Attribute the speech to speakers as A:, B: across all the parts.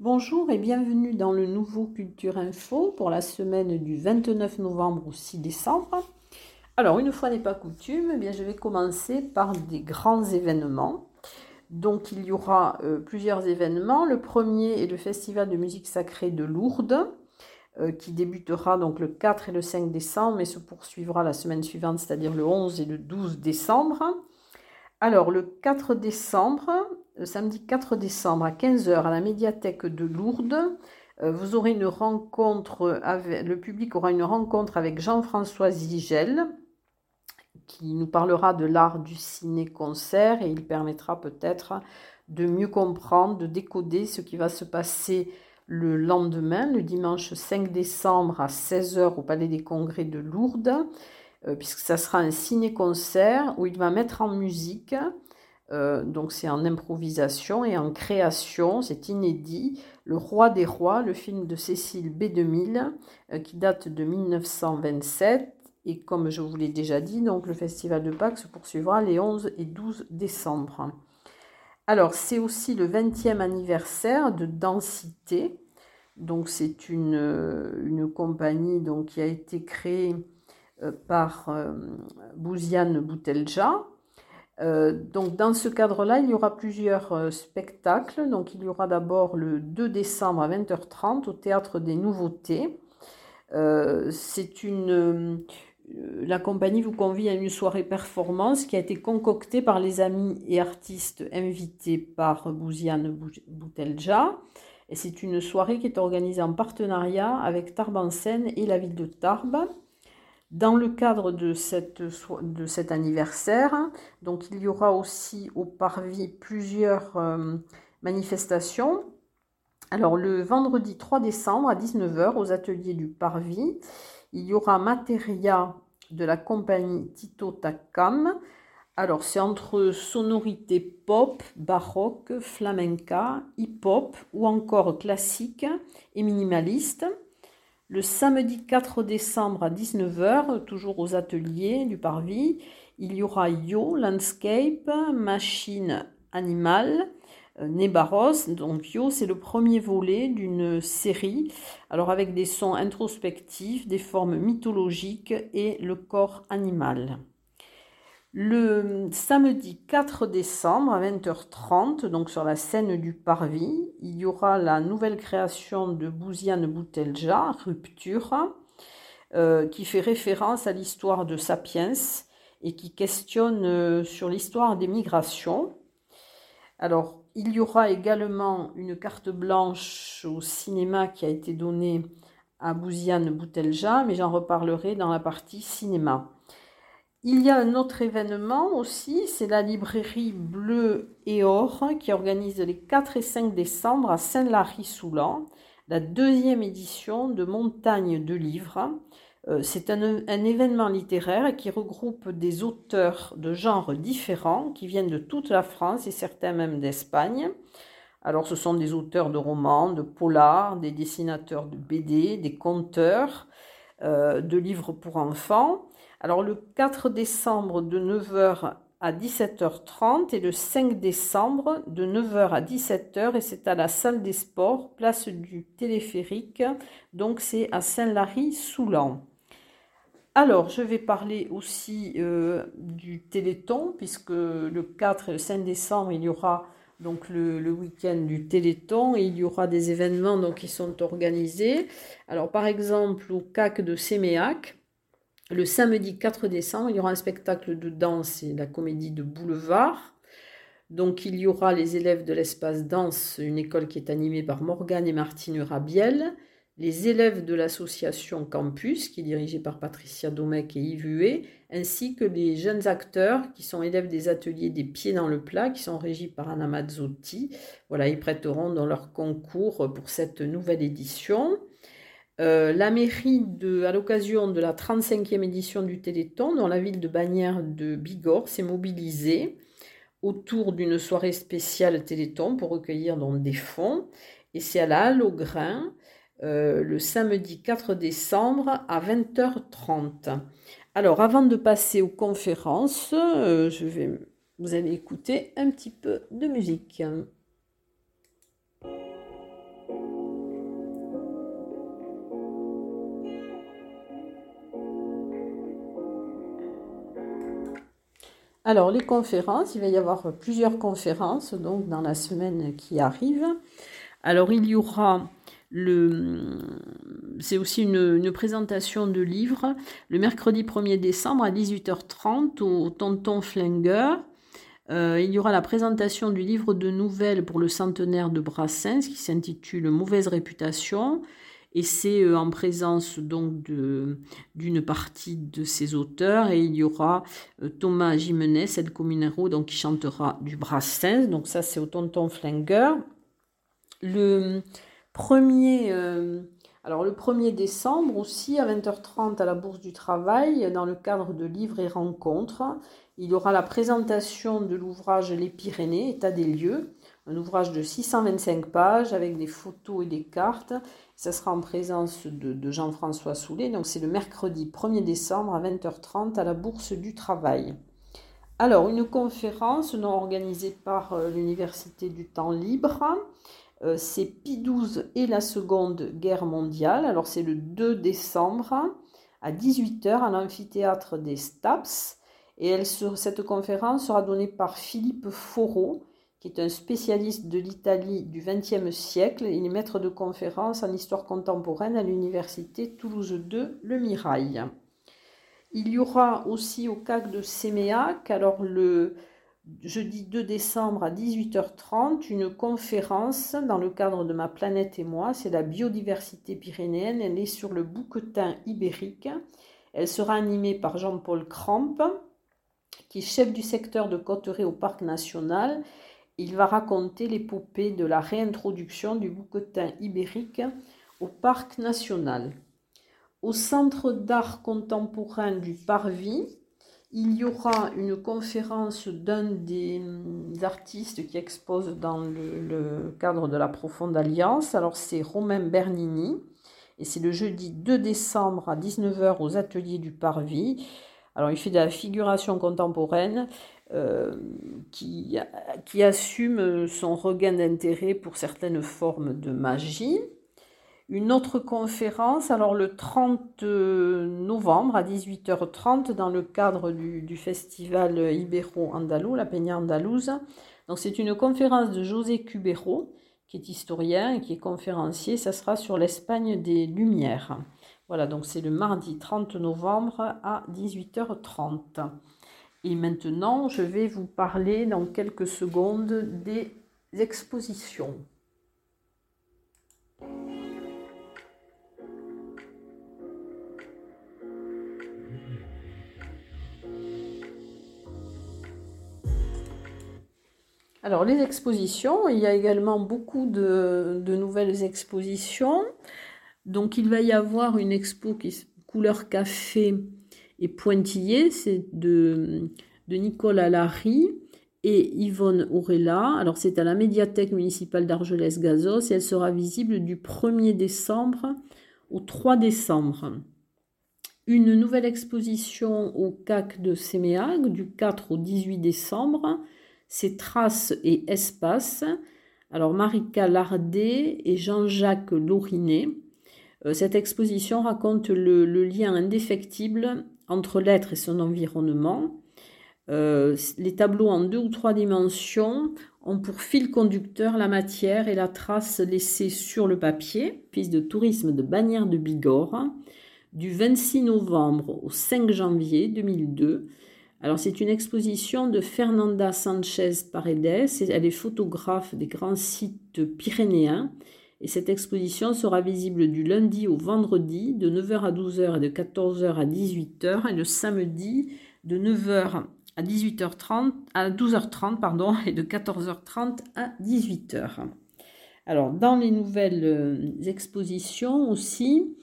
A: Bonjour et bienvenue dans le nouveau Culture Info pour la semaine du 29 novembre au 6 décembre. Alors, une fois n'est pas coutume, eh je vais commencer par des grands événements. Donc, il y aura euh, plusieurs événements. Le premier est le Festival de musique sacrée de Lourdes, euh, qui débutera donc le 4 et le 5 décembre, et se poursuivra la semaine suivante, c'est-à-dire le 11 et le 12 décembre. Alors, le 4 décembre, le samedi 4 décembre à 15h à la médiathèque de Lourdes, euh, vous aurez une rencontre le public aura une rencontre avec Jean-François Zigel, qui nous parlera de l'art du ciné-concert et il permettra peut-être de mieux comprendre, de décoder ce qui va se passer le lendemain, le dimanche 5 décembre à 16h au Palais des Congrès de Lourdes, euh, puisque ça sera un ciné-concert où il va mettre en musique euh, donc c'est en improvisation et en création, c'est inédit. Le Roi des Rois, le film de Cécile B2000, euh, qui date de 1927. Et comme je vous l'ai déjà dit, donc le Festival de Pâques se poursuivra les 11 et 12 décembre. Alors c'est aussi le 20e anniversaire de Densité. Donc c'est une, euh, une, compagnie donc, qui a été créée par Bouziane Boutelja, euh, donc dans ce cadre-là, il y aura plusieurs euh, spectacles. Donc il y aura d'abord le 2 décembre à 20h30 au Théâtre des Nouveautés. Euh, c'est une la compagnie vous convie à une soirée performance qui a été concoctée par les amis et artistes invités par Bouziane Boutelja. C'est une soirée qui est organisée en partenariat avec Tarbes en Seine et la ville de Tarbes. Dans le cadre de, cet anniversaire, donc il y aura aussi au Parvis plusieurs euh, manifestations. Alors le vendredi 3 décembre à 19h aux ateliers du Parvis, il y aura Materia de la compagnie Tito Takam. Alors c'est entre sonorité pop, baroque, flamenca, hip-hop ou encore classique et minimaliste. Le samedi 4 décembre à 19h, toujours aux ateliers du Parvis, il y aura Yo Landscape, Machine Animale, euh, Nebaros. Donc Yo, c'est le premier volet d'une série, alors avec des sons introspectifs, des formes mythologiques et le corps animal. Le samedi 4 décembre à 20h30, donc sur la scène du Parvis, il y aura la nouvelle création de Bouziane Boutelja, Rupture, euh, qui fait référence à l'histoire de Sapiens et qui questionne euh, sur l'histoire des migrations. Alors, il y aura également une carte blanche au cinéma qui a été donnée à Bouziane Boutelja, mais j'en reparlerai dans la partie cinéma. Il y a un autre événement aussi, c'est la librairie Bleu et Or qui organise les 4 et 5 décembre à Saint-Lary-Soulan la deuxième édition de Montagne de livres. Euh, c'est un, événement littéraire qui regroupe des auteurs de genres différents qui viennent de toute la France et certains même d'Espagne. Alors ce sont des auteurs de romans, de polars, des dessinateurs de BD, des conteurs, euh, de livres pour enfants. Alors le 4 décembre de 9h à 17h30 et le 5 décembre de 9h à 17h et c'est à la salle des sports, place du téléphérique, donc c'est à Saint-Lary-Soulan. Alors, je vais parler aussi euh, du Téléthon, puisque le 4 et le 5 décembre, il y aura donc le, week-end du Téléthon il y aura des événements donc, qui sont organisés. Alors, par exemple, au CAC de Séméac, le samedi 4 décembre, il y aura un spectacle de danse et la comédie de boulevard. Donc il y aura les élèves de l'espace danse, une école qui est animée par Morgane et Martine Rabiel, les élèves de l'association Campus, qui est dirigée par Patricia Domecq et Yves ainsi que les jeunes acteurs qui sont élèves des ateliers des pieds dans le plat, qui sont régis par Anna Mazzotti. Voilà, ils prêteront dans leur concours pour cette nouvelle édition. Euh, la mairie, à l'occasion de la 35e édition du Téléthon, dans la ville de Bagnères de Bigorre, s'est mobilisée autour d'une soirée spéciale Téléthon pour recueillir des fonds. Et c'est à la Halle au Grain, euh, le samedi 4 décembre à 20h30. Alors, avant de passer aux conférences, euh, je vais vous allez écouter un petit peu de musique. Alors, les conférences, il va y avoir plusieurs conférences donc dans la semaine qui arrive. Alors, il y aura c'est aussi une, présentation de livres le mercredi 1er décembre à 18h30 au Tonton Flinger. Euh, il y aura la présentation du livre de nouvelles pour le centenaire de Brassens qui s'intitule Mauvaise réputation et c'est euh, en présence donc d'une partie de ses auteurs et il y aura euh, Thomas Jimenez, Ed Cominero, donc qui chantera du Brassens, donc ça c'est au Tonton Flinger. Le euh, le 1er décembre aussi à 20h30 à la Bourse du Travail, dans le cadre de livres et rencontres, il y aura la présentation de l'ouvrage Les Pyrénées, état des lieux, un ouvrage de 625 pages avec des photos et des cartes. Ça sera en présence de, Jean-François Soulet. Donc c'est le mercredi 1er décembre à 20h30 à la Bourse du Travail. Alors, une conférence non organisée par euh, l'Université du Temps Libre. Euh, c'est Pi 12 et la Seconde Guerre mondiale. Alors, c'est le 2 décembre à 18h à l'amphithéâtre des Staps. Et cette conférence sera donnée par Philippe Foreau, qui est un spécialiste de l'Italie du XXe siècle. Il est maître de conférence en histoire contemporaine à l'université Toulouse 2 Le Mirail. Il y aura aussi au CAC de Séméac, alors le jeudi 2 décembre à 18h30, une conférence dans le cadre de Ma planète et moi. C'est la biodiversité pyrénéenne. Elle est sur le bouquetin ibérique. Elle sera animée par Jean-Paul Cramp, qui est chef du secteur de Cotteret au Parc national il va raconter l'épopée de la réintroduction du bouquetin ibérique au parc national. Au centre d'art contemporain du Parvis, il y aura une conférence d'un des artistes qui expose dans le, cadre de la Profonde Alliance. Alors c'est Romain Bernini et c'est le jeudi 2 décembre à 19h aux ateliers du Parvis. Alors il fait de la figuration contemporaine euh, qui, qui, assume son regain d'intérêt pour certaines formes de magie. Une autre conférence, alors le 30 novembre à 18h30 dans le cadre du, festival Ibero-Andalou, la Peña Andalouse. Donc c'est une conférence de José Cubero, qui est historien et qui est conférencier. Ça sera sur l'Espagne des Lumières. Voilà, donc c'est le mardi 30 novembre à 18h30. Et maintenant, je vais vous parler dans quelques secondes des expositions. Alors les expositions, il y a également beaucoup de, nouvelles expositions. Donc il va y avoir une expo qui couleur café et Pointillé, c'est de, de Nicolas et Yvonne Aurella. Alors c'est à la médiathèque municipale d'Argelès-Gazos et elle sera visible du 1er décembre au 3 décembre. Une nouvelle exposition au CAC de Séméag du 4 au 18 décembre, c'est Traces et Espaces. Alors Marika Lardet et Jean-Jacques Laurinet. Euh, cette exposition raconte le, le lien indéfectible entre l'être et son environnement. Euh, les tableaux en deux ou trois dimensions ont pour fil conducteur la matière et la trace laissée sur le papier, piste de tourisme de Bagnères de Bigorre, du 26 novembre au 5 janvier 2002. Alors c'est une exposition de Fernanda Sanchez Paredes, elle est photographe des grands sites pyrénéens. Et cette exposition sera visible du lundi au vendredi de 9h à 12h et de 14h à 18h et le samedi de 9h à 18h30 à 12h30 pardon et de 14h30 à 18h. Alors dans les nouvelles euh, expositions aussi,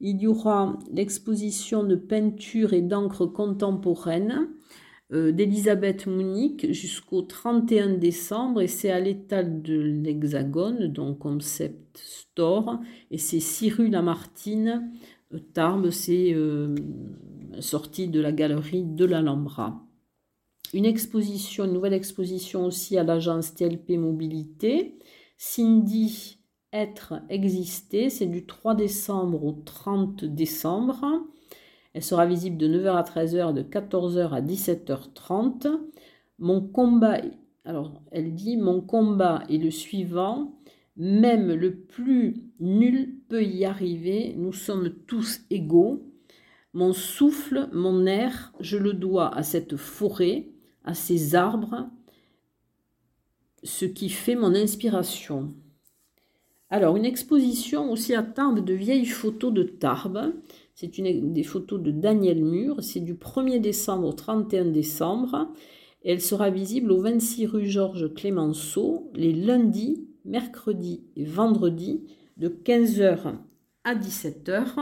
A: il y aura l'exposition de peinture et d'encre contemporaine euh, d'Elisabeth Munich jusqu'au 31 décembre et c'est à l'étal de l'Hexagone, donc Concept Store, et c'est 6 rue Lamartine, euh, Tarbes, c'est euh, sorti de la galerie de l'Alhambra. une exposition, une nouvelle exposition aussi à l'agence TLP Mobilité. Cindy être, exister. C'est du 3 décembre au 30 décembre. Elle sera visible de 9h à 13h, de 14h à 17h30. Mon combat, alors elle dit, mon combat est le suivant. Même le plus nul peut y arriver. Nous sommes tous égaux. Mon souffle, mon air, je le dois à cette forêt, à ces arbres, ce qui fait mon inspiration. Alors, une exposition aussi à Tarbes de vieilles photos de Tarbes. C'est une des photos de Daniel Mur. C'est du 1er décembre au 31 décembre. elle sera visible au 26 rue Georges Clémenceau les lundis, mercredis et vendredis de 15h à 17h.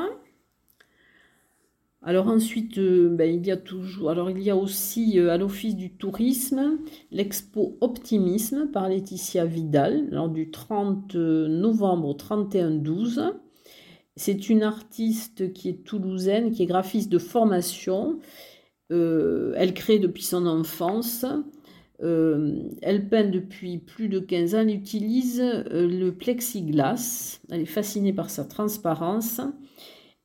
A: Alors ensuite, euh, ben, il y a toujours, alors il y a aussi euh, à l'Office du tourisme l'expo Optimisme par Laetitia Vidal, lors du 30 euh, novembre au 31 12. C'est une artiste qui est toulousaine, qui est graphiste de formation. elle crée depuis son enfance. elle peint depuis plus de 15 ans. Elle utilise le plexiglas. Elle est fascinée par sa transparence.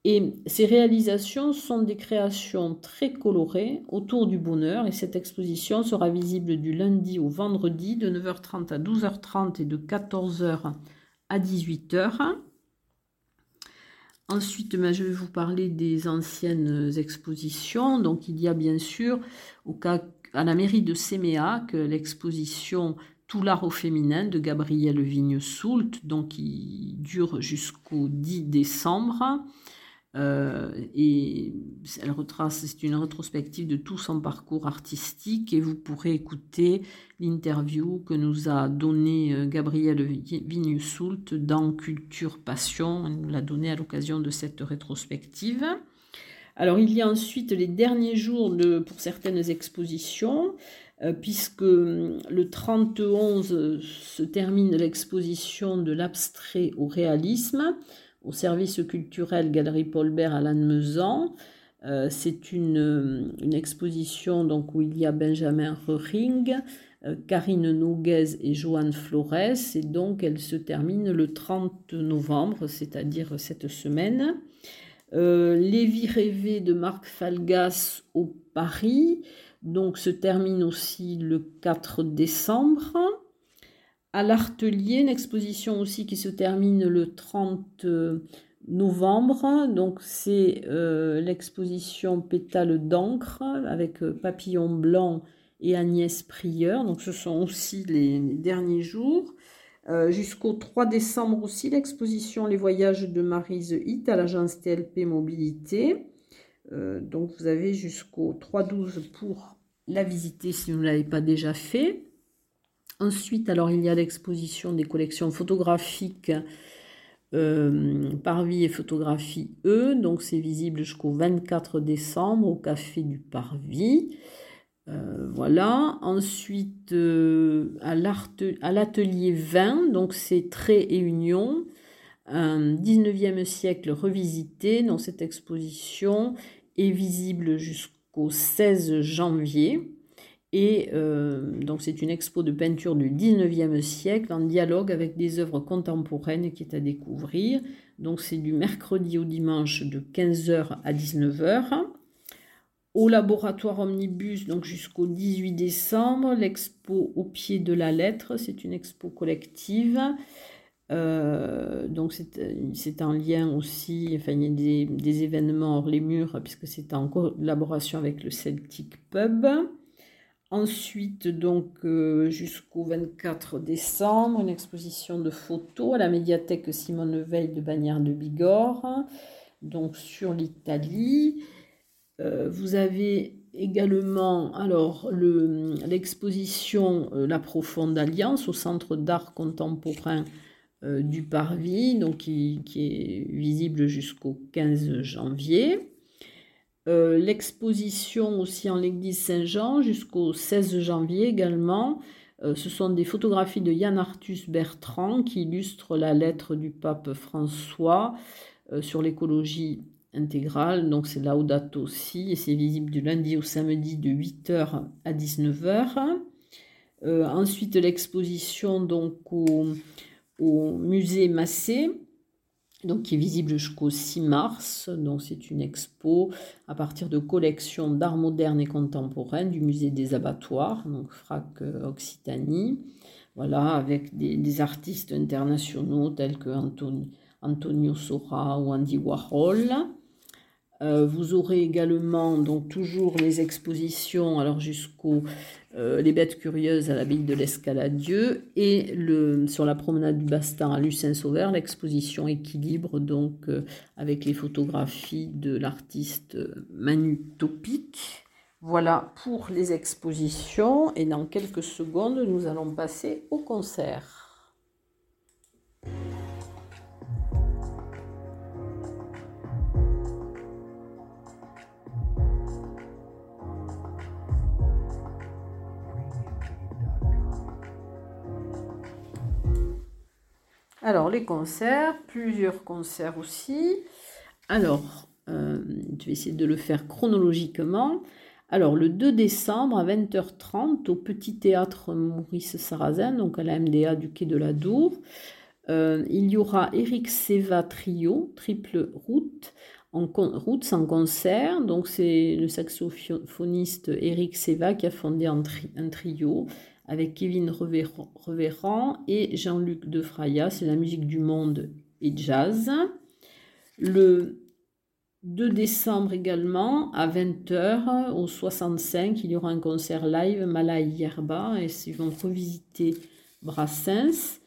A: Et ces réalisations sont des créations très colorées autour du bonheur et cette exposition sera visible du lundi au vendredi de 9h30 à 12h30 et de 14h à 18h. Ensuite, ben, je vais vous parler des anciennes expositions. Donc, il y a bien sûr à la mairie de Séméac l'exposition Tout l'art au féminin de Gabrielle Vigne-Soult, donc qui dure jusqu'au 10 décembre. Euh, et elle retrace, c'est une rétrospective de tout son parcours artistique et vous pourrez écouter l'interview que nous a donné euh, Gabrielle Vignesoult dans Culture Passion. Elle nous l'a donné à l'occasion de cette rétrospective. Alors il y a ensuite les derniers jours pour certaines expositions, euh, puisque hum, le 31 se termine l'exposition de l'abstrait au réalisme au service culturel Galerie Paulbert à Lannemezan. Euh, c'est une, exposition donc, où il y a Benjamin Rering, euh, Karine Noguez et Joanne Flores. Et donc, elle se termine le 30 novembre, c'est-à-dire cette semaine. Euh, Lévi rêvé de Marc Falgas au Paris, donc se termine aussi le 4 décembre à l'Artelier, une exposition aussi qui se termine le 30 euh, novembre. Donc c'est euh, l'exposition Pétale d'encre avec euh, Papillon blanc et Agnès Prieur. Donc ce sont aussi les, derniers jours. Jusqu'au 3 décembre aussi, l'exposition Les voyages de Marise Hit à l'agence TLP Mobilité. donc vous avez jusqu'au 3-12 pour la visiter si vous ne l'avez pas déjà fait. Ensuite, alors il y a l'exposition des collections photographiques euh, Parvis et Photographie E. Donc c'est visible jusqu'au 24 décembre au Café du Parvis. Euh, voilà. Ensuite, euh, à l'atelier 20, donc c'est Traits et Union, un 19e siècle revisité. Donc cette exposition est visible jusqu'au 16 janvier. Et euh, donc c'est une expo de peinture du 19e siècle en dialogue avec des œuvres contemporaines qui est à découvrir. Donc c'est du mercredi au dimanche de 15h à 19h. Au laboratoire Omnibus, donc jusqu'au 18 décembre, l'expo au pied de la lettre, c'est une expo collective. Euh, donc c'est en lien aussi, enfin il y a des, des événements hors les murs puisque c'est en collaboration avec le Celtic Pub. Ensuite, donc euh, jusqu'au 24 décembre, une exposition de photos à la médiathèque Simone Veil de Bagnères de Bigorre, donc sur l'Italie. Euh, vous avez également alors l'exposition euh, La Profonde Alliance au Centre d'art contemporain du Parvis, donc qui est visible jusqu'au 15 janvier. Euh, l'exposition aussi en l'église Saint-Jean jusqu'au 16 janvier également. Euh, ce sont des photographies de Yann Arthus Bertrand qui illustrent la lettre du pape François euh, sur l'écologie intégrale, donc c'est Laudato Si, et c'est visible du lundi au samedi de 8h à 19h. Euh, ensuite, l'exposition donc au, musée Massé, donc qui est visible jusqu'au 6 mars. Donc c'est une expo à partir de collections d'art moderne et contemporain du musée des abattoirs, donc FRAC euh, Occitanie. Voilà, avec des, artistes internationaux tels que Antonio Sora ou Andy Warhol. Euh, vous aurez également donc toujours les expositions alors jusqu'au euh, les bêtes curieuses à l'abbaye de l'Escaladieu et le, sur la promenade du Bastin à Lucin-Sauveur l'exposition équilibre donc euh, avec les photographies de l'artiste Manu Topic. Voilà pour les expositions et dans quelques secondes nous allons passer au concert. Alors, les concerts, plusieurs concerts aussi. Alors, euh, je vais essayer de le faire chronologiquement. Alors, le 2 décembre à 20h30 au Petit Théâtre Maurice Sarrazin, donc à la MDA du Quai de la Dour, euh, il y aura Eric Seva Trio, triple route, en route sans concert. Donc, c'est le saxophoniste Eric Seva qui a fondé un trio avec Kevin Reverrand et Jean-Luc Defraya. C'est la musique du monde et jazz. Le 2 décembre également, à 20h, au 65, il y aura un concert live Malay Yerba et ils vont revisiter Brassens.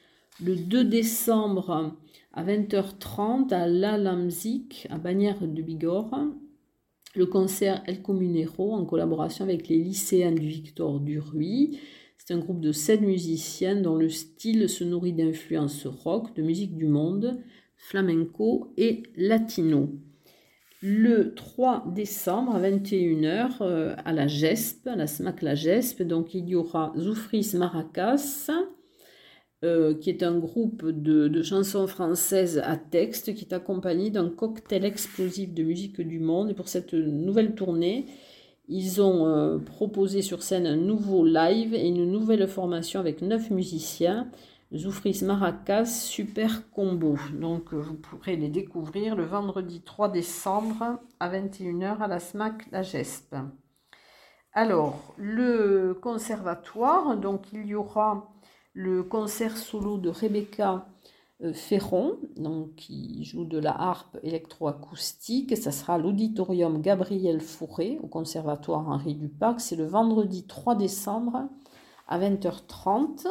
A: Le 2 décembre, à 20h30, à La Lamzik, à Bagnères de Bigorre, le concert El Comunero en collaboration avec les lycéens du Victor Duruy. C'est un groupe de sept musiciens dont le style se nourrit d'influences rock, de musique du monde, flamenco et latino. Le 3 décembre à 21h euh, à la GESP, à la SMAC La GESP, donc il y aura Zoufris Maracas, euh, qui est un groupe de, de, chansons françaises à texte qui est accompagné d'un cocktail explosif de musique du monde. Et pour cette nouvelle tournée, ils ont euh, proposé sur scène un nouveau live et une nouvelle formation avec neuf musiciens. Zoufris Maracas Super Combo. Donc euh, vous pourrez les découvrir le vendredi 3 décembre à 21h à la SMAC La Gespe. Alors, le conservatoire, donc il y aura le concert solo de Rebecca Ferron, donc qui joue de la harpe électroacoustique. Ça sera l'auditorium Gabriel Fourré au Conservatoire Henri Dupac. C'est le vendredi 3 décembre à 20h30.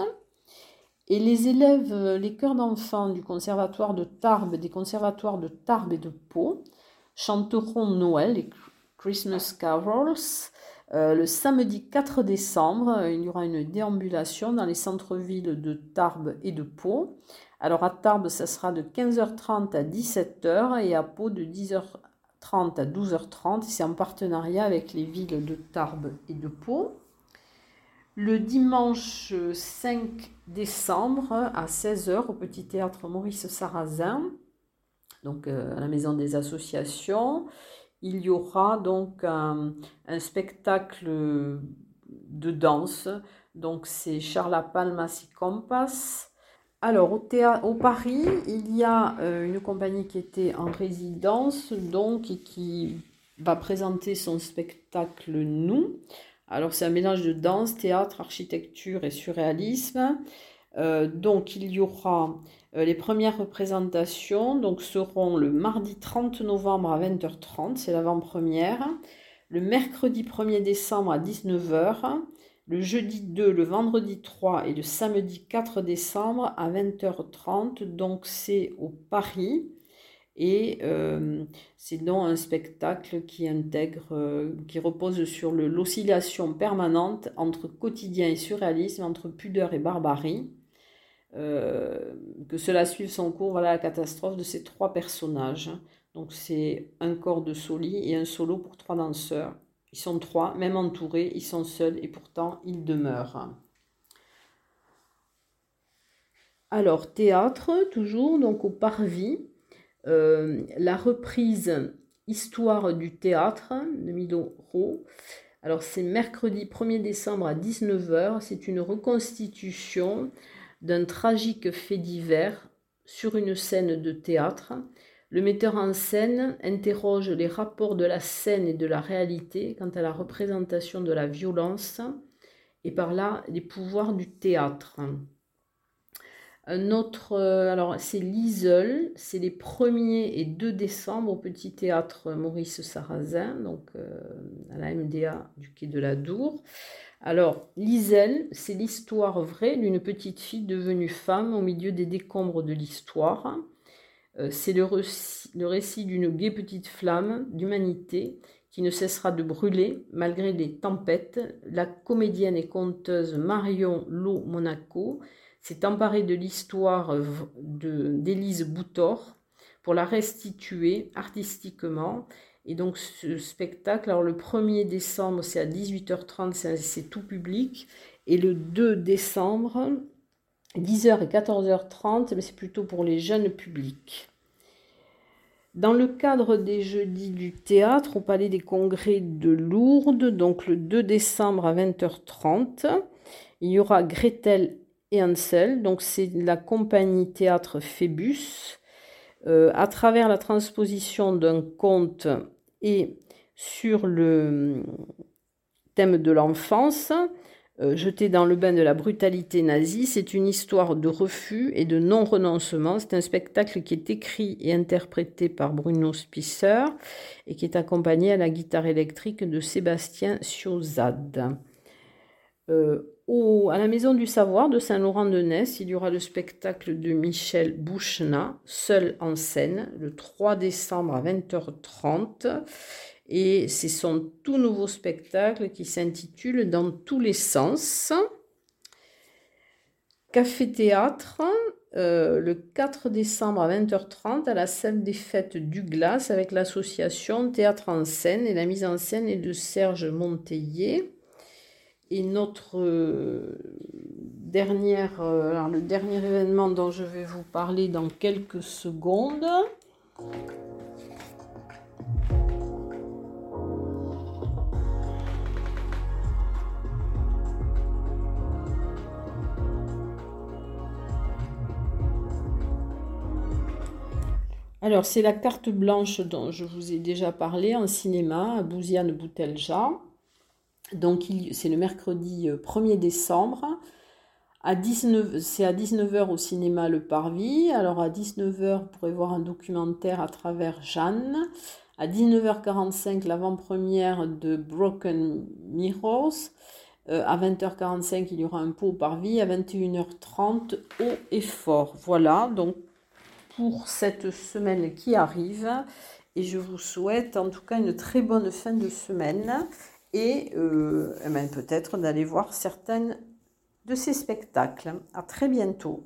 A: Et les élèves, euh, les chœurs d'enfants du Conservatoire de Tarbes, des conservatoires de Tarbes et de Pau, chanteront Noël, les Christmas Carols. Euh, le samedi 4 décembre, il y aura une déambulation dans les centres-villes de Tarbes et de Pau. Alors à Tarbes, ça sera de 15h30 à 17h et à Pau de 10h30 à 12h30. C'est en partenariat avec les villes de Tarbes et de Pau. Le dimanche 5 décembre à 16h au Petit Théâtre Maurice Sarrazin, donc euh, à la Maison des Associations, il y aura donc un, spectacle de danse. Donc c'est Charla Palmas y Compass alors, au, au Paris, il y a euh, une compagnie qui était en résidence, donc, et qui va présenter son spectacle Nous. Alors, c'est un mélange de danse, théâtre, architecture et surréalisme. Euh, donc, il y aura euh, les premières représentations, donc, seront le mardi 30 novembre à 20h30, c'est l'avant-première. Le mercredi 1er décembre à 19h le jeudi 2, le vendredi 3 et le samedi 4 décembre à 20h30. Donc c'est au Paris. Et euh, c'est donc un spectacle qui intègre, qui repose sur l'oscillation permanente entre quotidien et surréalisme, entre pudeur et barbarie. Euh, que cela suive son cours, voilà la catastrophe de ces trois personnages. Donc c'est un corps de soli et un solo pour trois danseurs. Ils sont trois, même entourés, ils sont seuls et pourtant ils demeurent. Alors, théâtre, toujours, donc au Parvis. Euh, la reprise Histoire du théâtre de Midoro. Alors c'est mercredi 1er décembre à 19h. C'est une reconstitution d'un tragique fait divers sur une scène de théâtre. Le metteur en scène interroge les rapports de la scène et de la réalité quant à la représentation de la violence et par là les pouvoirs du théâtre. Un autre, euh, alors c'est l'Isle, c'est les 1er et 2 décembre au Petit Théâtre Maurice Sarrazin, donc euh, à la MDA du Quai de la Dour. Alors, l'Isle, c'est l'histoire vraie d'une petite fille devenue femme au milieu des décombres de l'histoire. Euh, c'est le, récit d'une gaie petite flamme d'humanité qui ne cessera de brûler malgré les tempêtes. La comédienne et conteuse Marion Lo Monaco s'est emparé de l'histoire d'Élise Boutor pour la restituer artistiquement. Et donc ce spectacle, alors le 1er décembre, c'est à 18h30, c'est tout public. Et le 2 décembre, 10h et 14h30, c'est plutôt pour les jeunes publics. Dans le cadre des jeudis du théâtre au Palais des Congrès de Lourdes, donc le 2 décembre à 20h30, il y aura Gretel et Ansel. Donc c'est la compagnie théâtre Phébus. Euh, à travers la transposition d'un conte et sur le thème de l'enfance, euh, jeté dans le bain de la brutalité nazie, c'est une histoire de refus et de non-renoncement. C'est un spectacle qui est écrit et interprété par Bruno Spisser et qui est accompagné à la guitare électrique de Sébastien Siozade. Euh, à la Maison du Savoir de Saint-Laurent-de-Ness, il y aura le spectacle de Michel Bouchna, seul en scène, le 3 décembre à 20h30. Et c'est son tout nouveau spectacle qui s'intitule Dans tous les sens. Café Théâtre, euh, le 4 décembre à 20h30 à la salle des fêtes du Glace avec l'association Théâtre en scène et la mise en scène est de Serge Monteillet. Et notre euh, dernière, euh, le dernier événement dont je vais vous parler dans quelques secondes. Alors, c'est la carte blanche dont je vous ai déjà parlé en cinéma à Bouziane Boutelja. Donc c'est le mercredi 1er euh, décembre. À 19, c'est à 19h au cinéma Le Parvis. Alors à 19h, vous pourrez voir un documentaire à travers Jeanne. À 19h45, l'avant-première de Broken Mirrors. Euh, à 20h45, il y aura un pot au Parvis. À 21h30, haut et fort. Voilà, donc pour cette semaine qui arrive. Et je vous souhaite en tout cas une très bonne fin de semaine et euh, eh ben peut-être d'aller voir certaines de ces spectacles. À très bientôt.